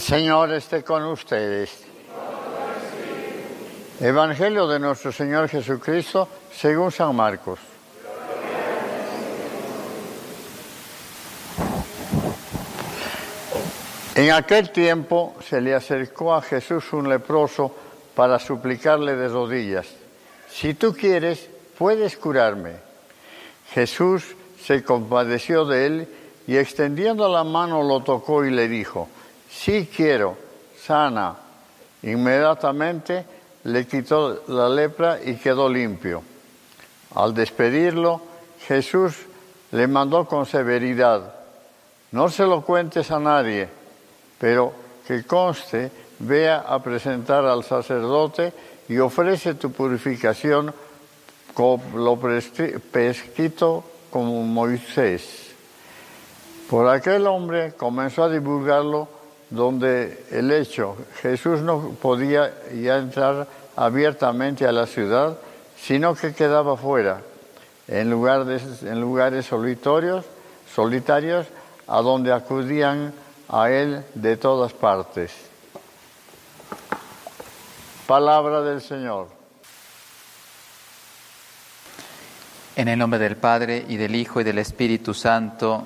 El Señor esté con ustedes. Evangelio de nuestro Señor Jesucristo según San Marcos. En aquel tiempo se le acercó a Jesús un leproso para suplicarle de rodillas, si tú quieres, puedes curarme. Jesús se compadeció de él y extendiendo la mano lo tocó y le dijo, sí quiero, sana. Inmediatamente le quitó la lepra y quedó limpio. Al despedirlo, Jesús le mandó con severidad, no se lo cuentes a nadie, pero que conste, vea a presentar al sacerdote y ofrece tu purificación como lo prescrito como Moisés. Por aquel hombre comenzó a divulgarlo donde el hecho, Jesús no podía ya entrar abiertamente a la ciudad, sino que quedaba fuera, en lugares, en lugares solitarios, solitarios, a donde acudían a él de todas partes. Palabra del Señor. En el nombre del Padre y del Hijo y del Espíritu Santo,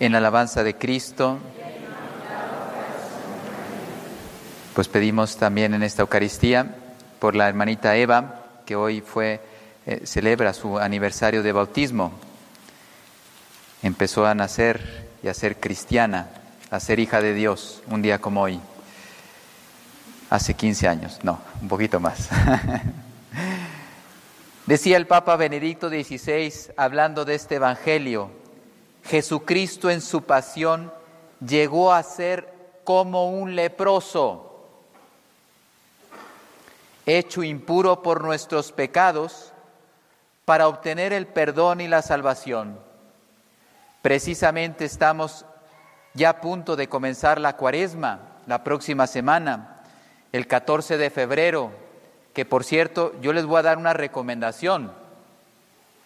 en la alabanza de Cristo, pues pedimos también en esta Eucaristía por la hermanita Eva, que hoy fue, eh, celebra su aniversario de bautismo. Empezó a nacer y a ser cristiana, a ser hija de Dios, un día como hoy. Hace 15 años, no, un poquito más. Decía el Papa Benedicto XVI, hablando de este Evangelio, Jesucristo en su pasión llegó a ser como un leproso hecho impuro por nuestros pecados, para obtener el perdón y la salvación. Precisamente estamos ya a punto de comenzar la cuaresma la próxima semana, el 14 de febrero, que por cierto yo les voy a dar una recomendación.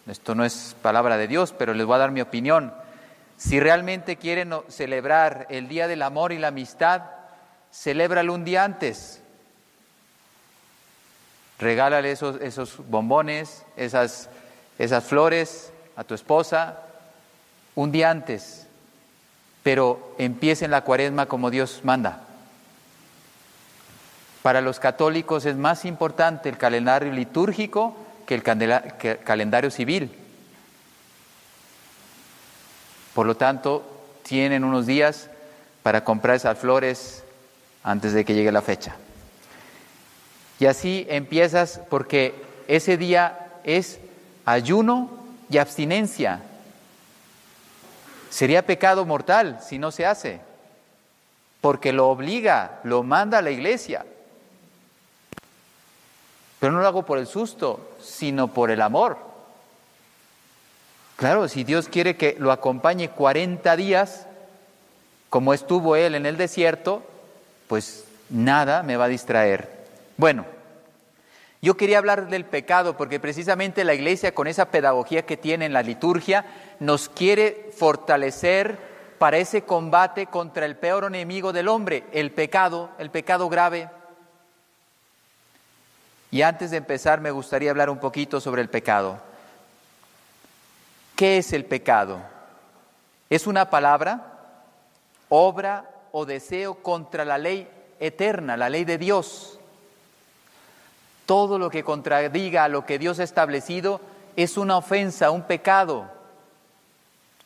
Esto no es palabra de Dios, pero les voy a dar mi opinión. Si realmente quieren celebrar el Día del Amor y la Amistad, celébralo un día antes. Regálale esos, esos bombones, esas, esas flores a tu esposa un día antes, pero empiecen la cuaresma como Dios manda. Para los católicos es más importante el calendario litúrgico que el, que el calendario civil. Por lo tanto, tienen unos días para comprar esas flores antes de que llegue la fecha. Y así empiezas porque ese día es ayuno y abstinencia. Sería pecado mortal si no se hace, porque lo obliga, lo manda la iglesia. Pero no lo hago por el susto, sino por el amor. Claro, si Dios quiere que lo acompañe 40 días, como estuvo él en el desierto, pues nada me va a distraer. Bueno, yo quería hablar del pecado porque precisamente la iglesia con esa pedagogía que tiene en la liturgia nos quiere fortalecer para ese combate contra el peor enemigo del hombre, el pecado, el pecado grave. Y antes de empezar me gustaría hablar un poquito sobre el pecado. ¿Qué es el pecado? Es una palabra, obra o deseo contra la ley eterna, la ley de Dios. Todo lo que contradiga a lo que Dios ha establecido es una ofensa, un pecado,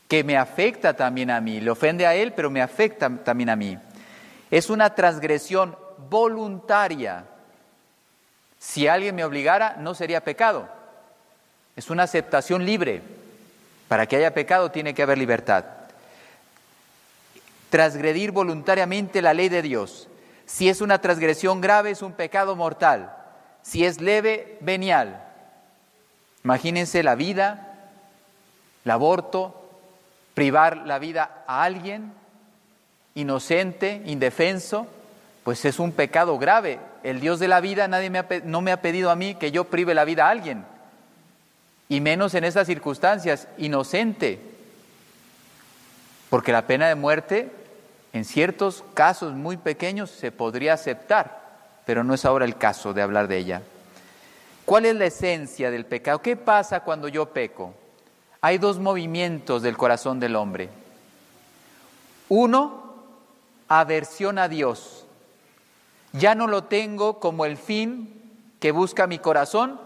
que me afecta también a mí. Le ofende a Él, pero me afecta también a mí. Es una transgresión voluntaria. Si alguien me obligara, no sería pecado. Es una aceptación libre. Para que haya pecado tiene que haber libertad. Transgredir voluntariamente la ley de Dios. Si es una transgresión grave, es un pecado mortal. Si es leve, venial. Imagínense la vida, el aborto, privar la vida a alguien inocente, indefenso, pues es un pecado grave. El Dios de la vida nadie me no me ha pedido a mí que yo prive la vida a alguien, y menos en estas circunstancias, inocente, porque la pena de muerte En ciertos casos muy pequeños se podría aceptar, pero no es ahora el caso de hablar de ella. ¿Cuál es la esencia del pecado? ¿Qué pasa cuando yo peco? Hay dos movimientos del corazón del hombre. Uno, aversión a Dios. Ya no lo tengo como el fin que busca mi corazón,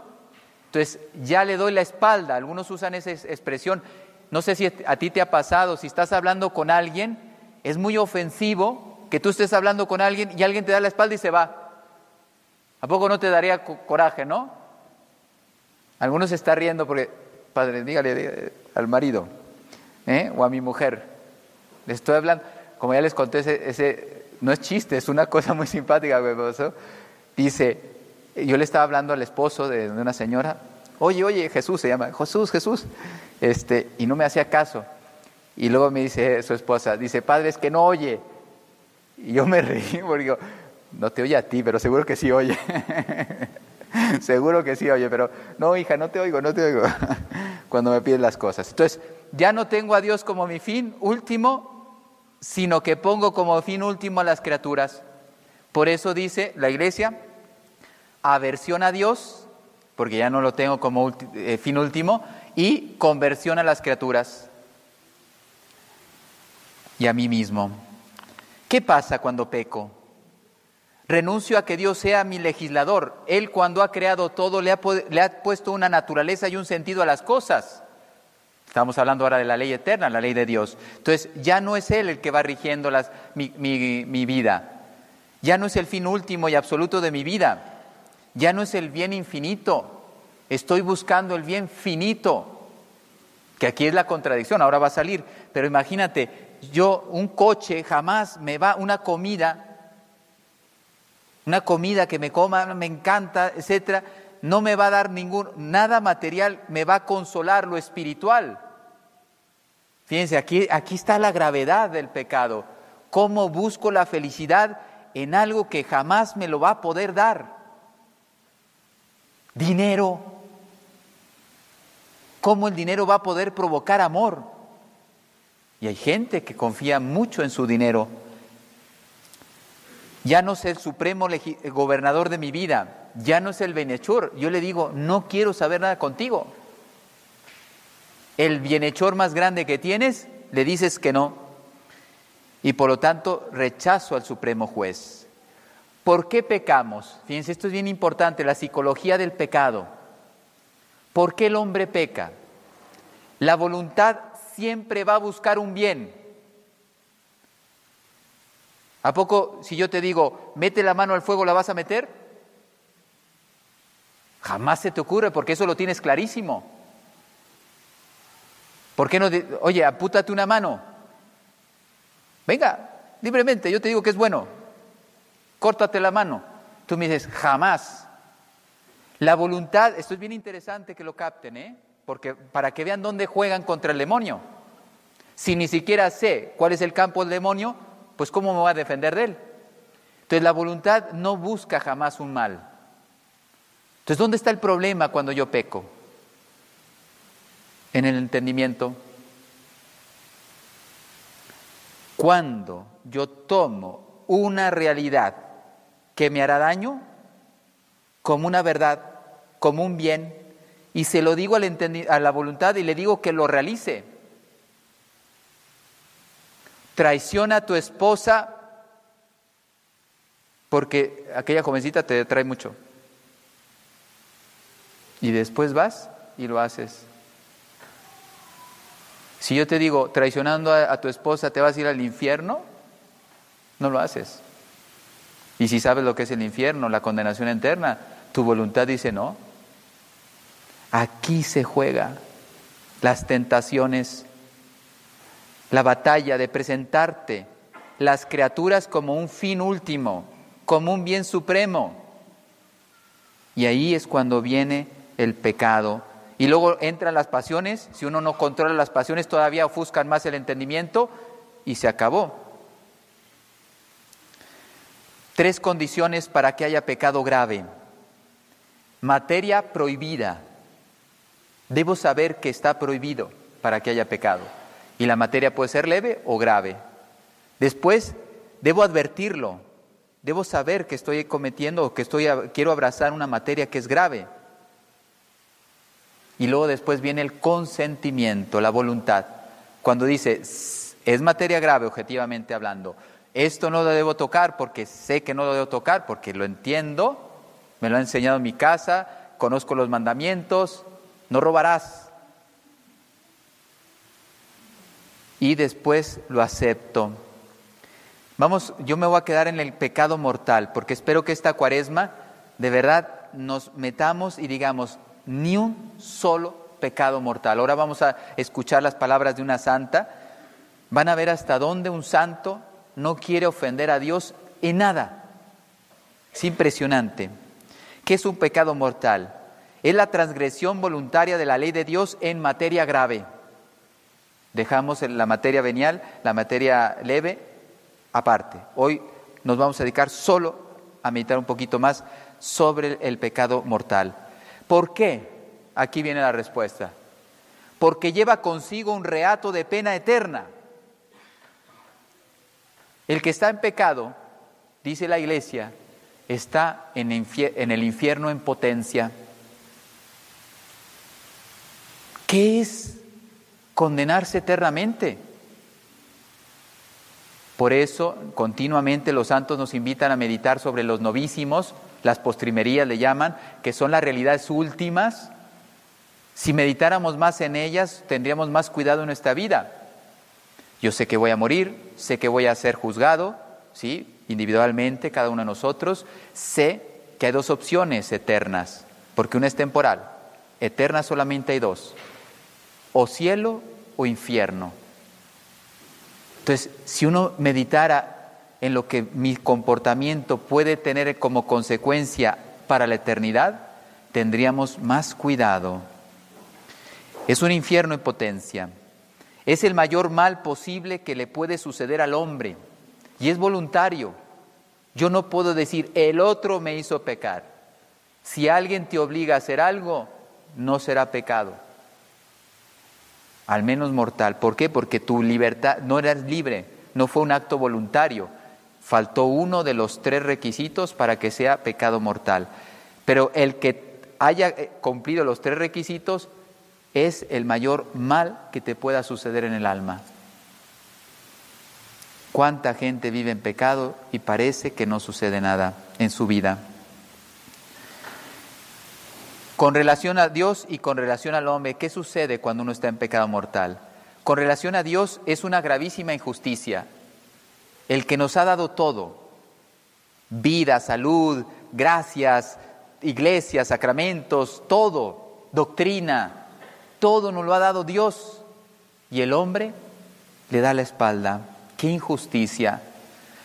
entonces ya le doy la espalda. Algunos usan esa expresión. No sé si a ti te ha pasado, si estás hablando con alguien, es muy ofensivo que tú estés hablando con alguien y alguien te da la espalda y se va. ¿A poco no te daría coraje, no? Algunos se está riendo porque, padre, dígale al marido ¿eh? o a mi mujer. Le estoy hablando, como ya les conté, ese, no es chiste, es una cosa muy simpática, Dice, yo le estaba hablando al esposo de, de una señora, oye, oye, Jesús se llama, Jesús, Jesús, este, y no me hacía caso. Y luego me dice su esposa, dice, padre, es que no oye. Y yo me reí porque digo, no te oye a ti, pero seguro que sí oye. seguro que sí oye, pero no, hija, no te oigo, no te oigo. Cuando me piden las cosas. Entonces, ya no tengo a Dios como mi fin último, sino que pongo como fin último a las criaturas. Por eso dice la iglesia, aversión a Dios, porque ya no lo tengo como eh, fin último, y conversión a las criaturas y a mí mismo. ¿Qué pasa cuando peco? Renuncio a que Dios sea mi legislador. Él cuando ha creado todo le ha, le ha, puesto una naturaleza y un sentido a las cosas. Estamos hablando ahora de la ley eterna, la ley de Dios. Entonces ya no es Él el que va rigiendo mi, mi vida. Ya no es el fin último y absoluto de mi vida. Ya no es el bien infinito. Estoy buscando el bien finito. Que aquí es la contradicción, ahora va a salir. Pero imagínate, yo, un coche jamás me va, una comida, una comida que me coma, me encanta, etcétera, no me va a dar ningún, nada material, me va a consolar lo espiritual. Fíjense, aquí, aquí está la gravedad del pecado. ¿Cómo busco la felicidad en algo que jamás me lo va a poder dar? Dinero. ¿Cómo el dinero va a poder provocar amor? Y hay gente que confía mucho en su dinero. Ya no es el supremo gobernador de mi vida, ya no es el bienhechor. Yo le digo, no quiero saber nada contigo. El bienhechor más grande que tienes, le dices que no. Y por lo tanto, rechazo al supremo juez. ¿Por qué pecamos? Fíjense, esto es bien importante, la psicología del pecado. ¿Por qué el hombre peca? La voluntad siempre va a buscar un bien. ¿A poco si yo te digo, mete la mano al fuego, la vas a meter? Jamás se te ocurre porque eso lo tienes clarísimo. ¿Por qué no? Oye, apútate una mano. Venga, libremente, yo te digo que es bueno. Córtate la mano. Tú me dices, jamás. La voluntad, esto es bien interesante que lo capten, ¿eh? porque para que vean dónde juegan contra el demonio. Si ni siquiera sé cuál es el campo del demonio, pues ¿cómo me va a defender de él? Entonces la voluntad no busca jamás un mal. Entonces, ¿dónde está el problema cuando yo peco? En el entendimiento. Cuando yo tomo una realidad que me hará daño como una verdad, como un bien, y se lo digo a la voluntad y le digo que lo realice. Traiciona a tu esposa porque aquella jovencita te trae mucho. Y después vas y lo haces. Si yo te digo, traicionando a, a, tu esposa te vas a ir al infierno, no lo haces. Y si sabes lo que es el infierno, la condenación eterna, tu voluntad dice no. Aquí se juega las tentaciones, la batalla de presentarte las criaturas como un fin último, como un bien supremo. Y ahí es cuando viene el pecado. Y luego entran las pasiones, si uno no controla las pasiones todavía ofuscan más el entendimiento y se acabó. Tres condiciones para que haya pecado grave. Materia prohibida. Debo saber que está prohibido para que haya pecado. Y la materia puede ser leve o grave. Después, debo advertirlo, debo saber que estoy cometiendo o que estoy, quiero abrazar una materia que es grave. Y luego después viene el consentimiento, la voluntad. Cuando dice, es materia grave objetivamente hablando, esto no lo debo tocar porque sé que no lo debo tocar, porque lo entiendo, me lo ha enseñado en mi casa, conozco los mandamientos, no robarás. Y después lo acepto. Vamos, yo me voy a quedar en el pecado mortal, porque espero que esta cuaresma de verdad nos metamos y digamos, ni un solo pecado mortal. Ahora vamos a escuchar las palabras de una santa. Van a ver hasta dónde un santo no quiere ofender a Dios en nada. Es impresionante. ¿Qué es un pecado mortal? Es la transgresión voluntaria de la ley de Dios en materia grave. Dejamos la materia venial, la materia leve, aparte. Hoy nos vamos a dedicar solo a meditar un poquito más sobre el pecado mortal. ¿Por qué? Aquí viene la respuesta. Porque lleva consigo un reato de pena eterna. El que está en pecado, dice la iglesia, está en, el infierno en potencia. ¿Qué es condenarse eternamente? Por eso, continuamente los santos nos invitan a meditar sobre los novísimos, las postrimerías le llaman, que son las realidades últimas. Si meditáramos más en ellas, tendríamos más cuidado en nuestra vida. Yo sé que voy a morir, sé que voy a ser juzgado, ¿sí? individualmente, cada uno de nosotros. Sé que hay dos opciones eternas, porque una es temporal. Eterna solamente hay dos, o cielo o infierno. Entonces, si uno meditara en lo que mi comportamiento puede tener como consecuencia para la eternidad, tendríamos más cuidado. Es un infierno en potencia. Es el mayor mal posible que le puede suceder al hombre y es voluntario. Yo no puedo decir, el otro me hizo pecar. Si alguien te obliga a hacer algo, no será pecado. Al menos mortal. ¿Por qué? Porque tu libertad no eras libre, no fue un acto voluntario. Faltó uno de los tres requisitos para que sea pecado mortal. Pero el que haya eh, cumplido los tres requisitos es el mayor mal que te pueda suceder en el alma. ¿Cuánta gente vive en pecado y parece que no sucede nada en su vida? Con relación a Dios y con relación al hombre, ¿qué sucede cuando uno está en pecado mortal? Con relación a Dios es una gravísima injusticia. El que nos ha dado todo, vida, salud, gracias, iglesia, sacramentos, todo, doctrina, todo nos lo ha dado Dios y el hombre le da la espalda. ¡Qué injusticia!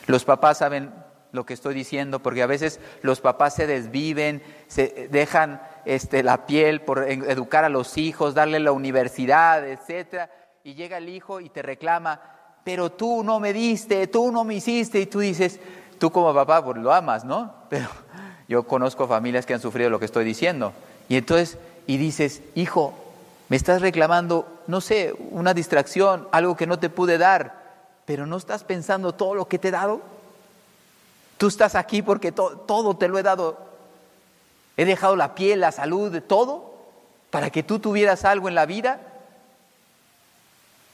Los papás saben lo que estoy diciendo porque a veces los papás se desviven, se dejan este, la piel por educar a los hijos, darle la universidad, etcétera, y llega el hijo y te reclama, pero tú no me diste, tú no me hiciste, y tú dices, tú como papá pues lo amas, ¿no? Pero yo conozco familias que han sufrido lo que estoy diciendo, y entonces, y dices, hijo, me estás reclamando, no sé, una distracción, algo que no te pude dar, pero no estás pensando todo lo que te he dado. Tú estás aquí porque todo te lo he dado. He dejado la piel, la salud, todo, para que tú tuvieras algo en la vida.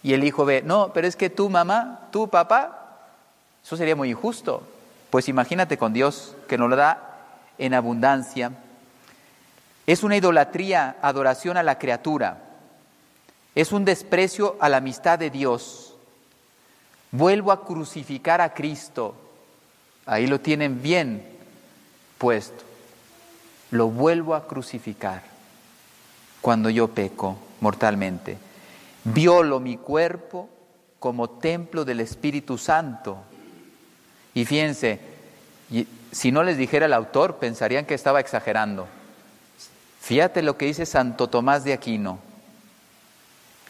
Y el hijo ve, no, pero es que tú mamá, tú papá, eso sería muy injusto. Pues imagínate con Dios que nos lo da en abundancia. Es una idolatría, adoración a la criatura. Es un desprecio a la amistad de Dios. Vuelvo a crucificar a Cristo. Ahí lo tienen bien puesto. Lo vuelvo a crucificar cuando yo peco mortalmente. Violo mi cuerpo como templo del Espíritu Santo. Y fíjense, si no les dijera el autor, pensarían que estaba exagerando. Fíjate lo que dice Santo Tomás de Aquino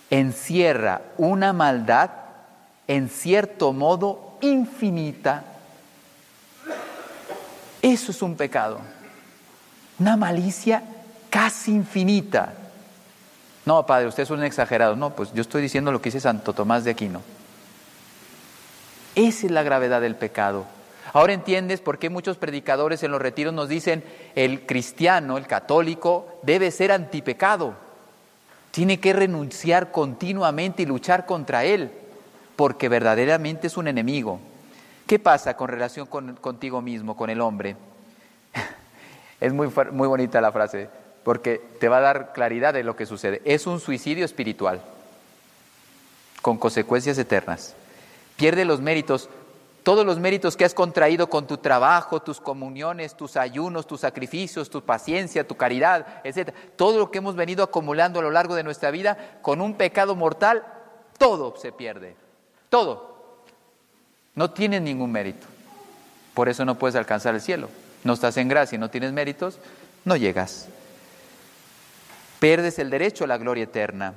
encierra una maldad en cierto modo infinita. Eso es un pecado. Una malicia casi infinita. No, padre, usted es un exagerado. No, pues yo estoy diciendo lo que dice Santo Tomás de Aquino. Esa es la gravedad del pecado. Ahora entiendes por qué muchos predicadores en los retiros nos dicen el cristiano, el católico, debe ser antipecado. Tiene que renunciar continuamente y luchar contra él, porque verdaderamente es un enemigo. ¿Qué pasa con relación con, contigo mismo, con el hombre? es muy, muy bonita la frase, porque te va a dar claridad de lo que sucede. Es un suicidio espiritual, con consecuencias eternas. Pierde los méritos todos los méritos que has contraído con tu trabajo, tus comuniones, tus ayunos, tus sacrificios, tu paciencia, tu caridad, etc. Todo lo que hemos venido acumulando a lo largo de nuestra vida con un pecado mortal, todo se pierde. Todo. No tienes ningún mérito. Por eso no puedes alcanzar el cielo. No estás en gracia y no tienes méritos, no llegas. Perdes el derecho a la gloria eterna.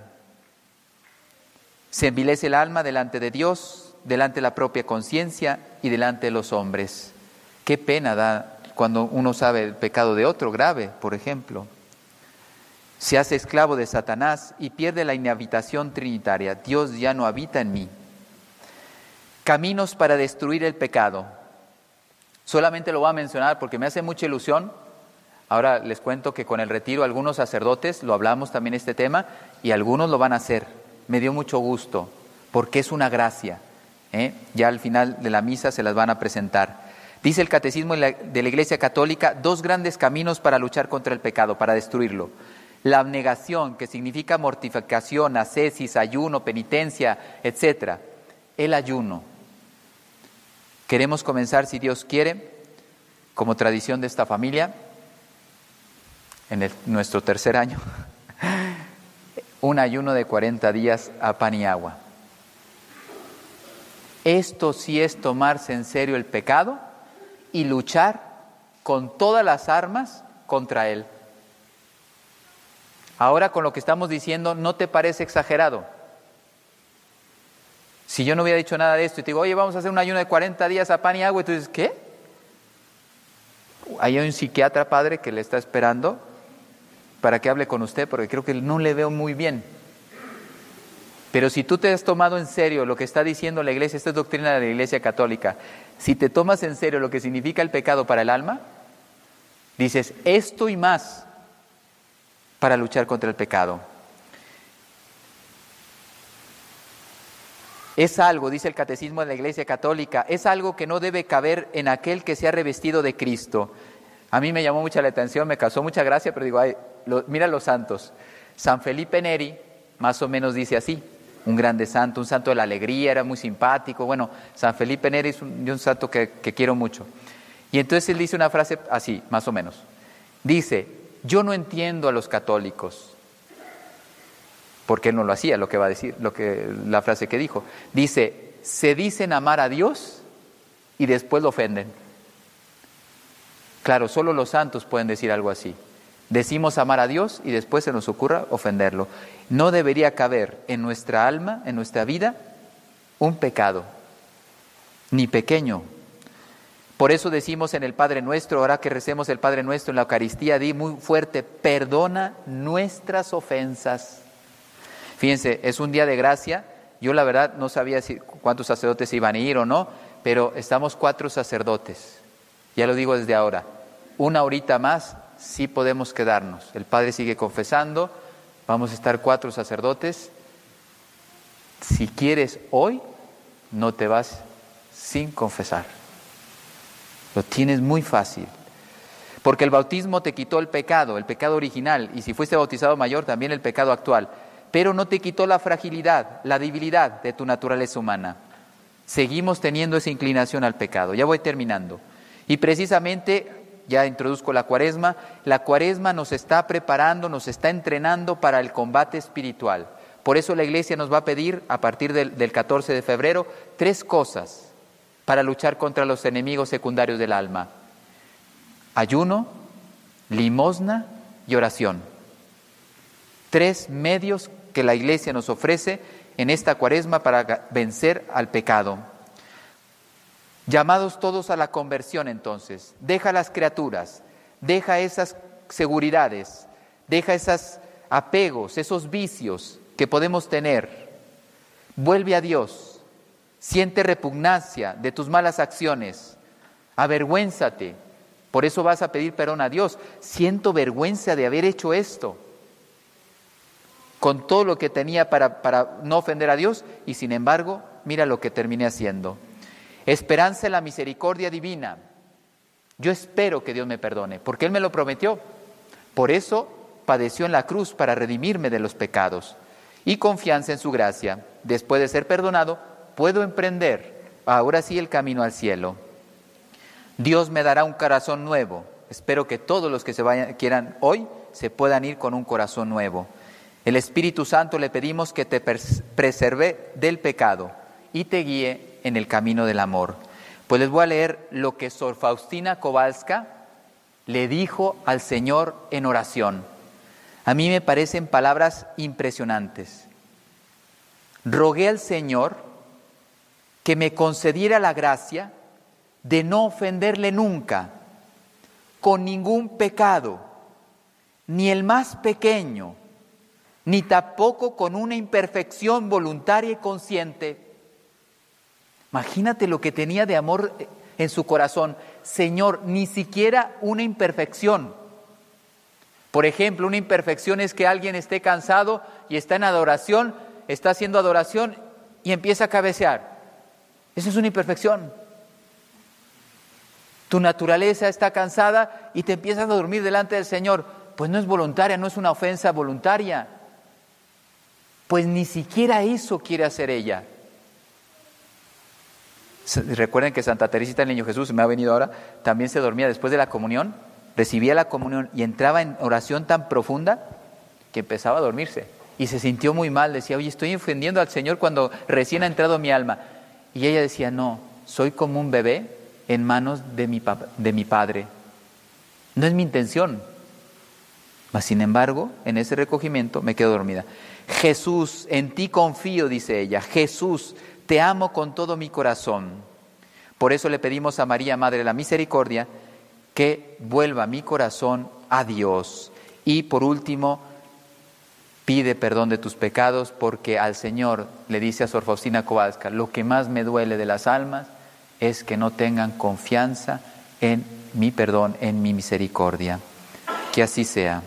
Se envilece el alma delante de Dios, delante de la propia conciencia y delante de los hombres. Qué pena da cuando uno sabe el pecado de otro grave, por ejemplo. Se hace esclavo de Satanás y pierde la inhabitación trinitaria. Dios ya no habita en mí. Caminos para destruir el pecado. Solamente lo voy a mencionar porque me hace mucha ilusión. Ahora les cuento que con el retiro algunos sacerdotes, lo hablamos también este tema, y algunos lo van a hacer. Me dio mucho gusto, porque es una gracia. ¿eh? ya al final de la misa se las van a presentar. Dice el Catecismo de la Iglesia Católica dos grandes caminos para luchar contra el pecado, para destruirlo. La abnegación, que significa mortificación, ascesis, ayuno, penitencia, etc. El ayuno. Queremos comenzar, si Dios quiere, como tradición de esta familia, en nuestro tercer año, un ayuno de 40 días a pan y agua. Esto sí es tomarse en serio el pecado y luchar con todas las armas contra él. Ahora con lo que estamos diciendo, ¿no te parece exagerado? Si yo no hubiera dicho nada de esto y te digo, oye, vamos a hacer un ayuno de 40 días a pan y agua, y tú dices, ¿qué? Hay un psiquiatra padre que le está esperando para que hable con usted, porque creo que no le veo muy bien. Pero si tú te has tomado en serio lo que está diciendo la iglesia, esta es doctrina de la iglesia católica, si te tomas en serio lo que significa el pecado para el alma, dices esto y más para luchar contra el pecado. Es algo, dice el catecismo de la Iglesia Católica, es algo que no debe caber en aquel que se ha revestido de Cristo. A mí me llamó mucha la atención, me causó mucha gracia, pero digo, ay, mira los santos. San Felipe Neri más o menos dice así, un grande santo, un santo de la alegría, era muy simpático. Bueno, San Felipe Neri es un, santo que, que quiero mucho. Y entonces él dice una frase así, más o menos. Dice, yo no entiendo a los católicos, porque él no lo hacía, lo que va a decir, lo que, la frase que dijo. Dice, se dicen amar a Dios y después lo ofenden. Claro, solo los santos pueden decir algo así. Decimos amar a Dios y después se nos ocurra ofenderlo. No debería caber en nuestra alma, en nuestra vida, un pecado, ni pequeño. Por eso decimos en el Padre Nuestro, ahora que recemos el Padre Nuestro en la Eucaristía, di muy fuerte, perdona nuestras ofensas. Fíjense, es un día de gracia. Yo la verdad no sabía si, cuántos sacerdotes iban a ir o no, pero estamos cuatro sacerdotes. Ya lo digo desde ahora. Una horita más sí podemos quedarnos. El Padre sigue confesando, vamos a estar cuatro sacerdotes. Si quieres hoy, no te vas sin confesar. Lo tienes muy fácil. Porque el bautismo te quitó el pecado, el pecado original, y si fuiste bautizado mayor, también el pecado actual. Pero no te quitó la fragilidad, la debilidad de tu naturaleza humana. Seguimos teniendo esa inclinación al pecado. Ya voy terminando. Y precisamente ya introduzco la cuaresma, la cuaresma nos está preparando, nos está entrenando para el combate espiritual. Por eso la iglesia nos va a pedir a partir del, 14 de febrero tres cosas para luchar contra los enemigos secundarios del alma. Ayuno, limosna y oración. Tres medios que la iglesia nos ofrece en esta cuaresma para vencer al pecado. Llamados todos a la conversión entonces, deja las criaturas, deja esas seguridades, deja esos apegos, esos vicios que podemos tener, vuelve a Dios, Siente repugnancia de tus malas acciones. Avergüénzate. Por eso vas a pedir perdón a Dios. Siento vergüenza de haber hecho esto. Con todo lo que tenía para, no ofender a Dios y sin embargo, mira lo que terminé haciendo. Esperanza en la misericordia divina. Yo espero que Dios me perdone, porque Él me lo prometió. Por eso padeció en la cruz para redimirme de los pecados. Y confianza en su gracia. Después de ser perdonado, puedo emprender ahora sí el camino al cielo. Dios me dará un corazón nuevo. Espero que todos los que se vayan, quieran hoy se puedan ir con un corazón nuevo. El Espíritu Santo le pedimos que te preserve del pecado y te guíe en el camino del amor. Pues les voy a leer lo que Sor Faustina Kowalska le dijo al Señor en oración. A mí me parecen palabras impresionantes. Rogué al Señor que me concediera la gracia de no ofenderle nunca, con ningún pecado, ni el más pequeño, ni tampoco con una imperfección voluntaria y consciente. Imagínate lo que tenía de amor en su corazón. Señor, ni siquiera una imperfección. Por ejemplo, una imperfección es que alguien esté cansado y está en adoración, está haciendo adoración y empieza a cabecear. Esa es una imperfección. Tu naturaleza está cansada y te empiezas a dormir delante del Señor. Pues no es voluntaria, no es una ofensa voluntaria. Pues ni siquiera eso quiere hacer ella. Recuerden que Santa Teresita el Niño Jesús, me ha venido ahora, también se dormía después de la comunión, recibía la comunión y entraba en oración tan profunda que empezaba a dormirse. Y se sintió muy mal, decía, oye, estoy ofendiendo al Señor cuando recién ha entrado mi alma. Y ella decía, no, soy como un bebé en manos de mi, de mi Padre. No es mi intención. Mas, sin embargo, en ese recogimiento me quedo dormida. Jesús, en ti confío, dice ella. Jesús, te amo con todo mi corazón. Por eso le pedimos a María, Madre de la Misericordia, que vuelva mi corazón a Dios. Y por último, pide perdón de tus pecados porque al Señor le dice a Sor Faustina Kowalska, lo que más me duele de las almas es que no tengan confianza en mi perdón, en mi misericordia. Que así sea.